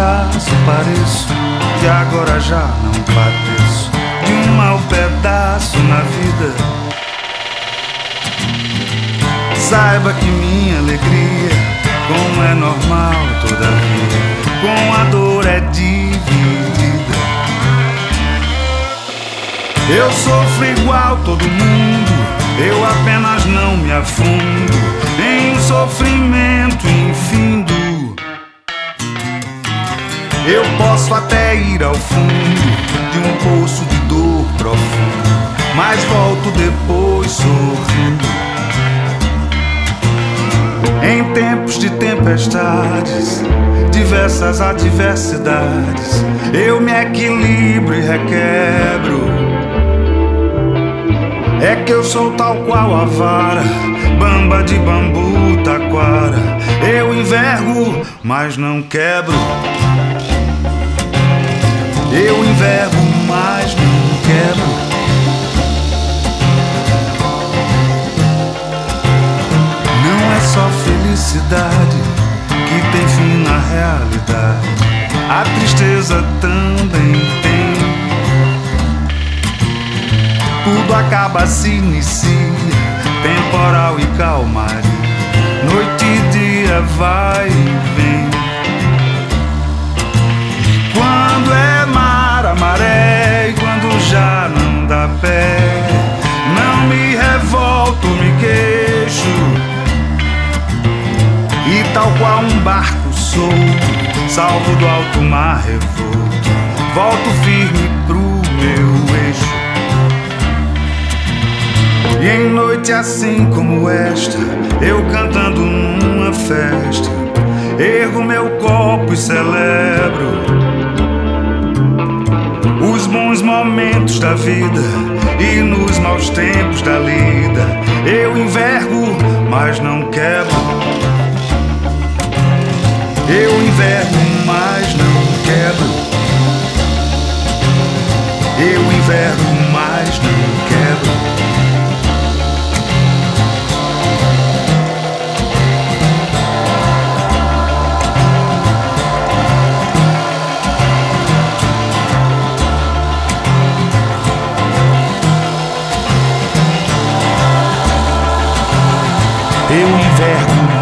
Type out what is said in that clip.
pedaço pareço que agora já não padeço de um mau pedaço na vida. Saiba que minha alegria, como é normal todavia, com a dor é dividida. Eu sofro igual todo mundo, eu apenas não me afundo Eu posso até ir ao fundo de um poço de dor profundo, mas volto depois sorrindo. Em tempos de tempestades, diversas adversidades, eu me equilibro e requebro. É que eu sou tal qual a vara, bamba de bambu, taquara. Eu envergo, mas não quebro. Eu envergo, mas não quebro. Não é só felicidade que tem fim na realidade. A tristeza também tem. Tudo acaba, se inicia, temporal e calmaria. Noite e dia vai tal qual um barco solto, salvo do alto mar revolto, volto firme pro meu eixo. E em noite assim como esta, eu cantando numa festa, ergo meu copo e celebro os bons momentos da vida e nos maus tempos da lida. Eu envergo, mas não quebro. Eu envergo, mas não quebro. Eu envergo, mas não quebro. Eu envergo, mas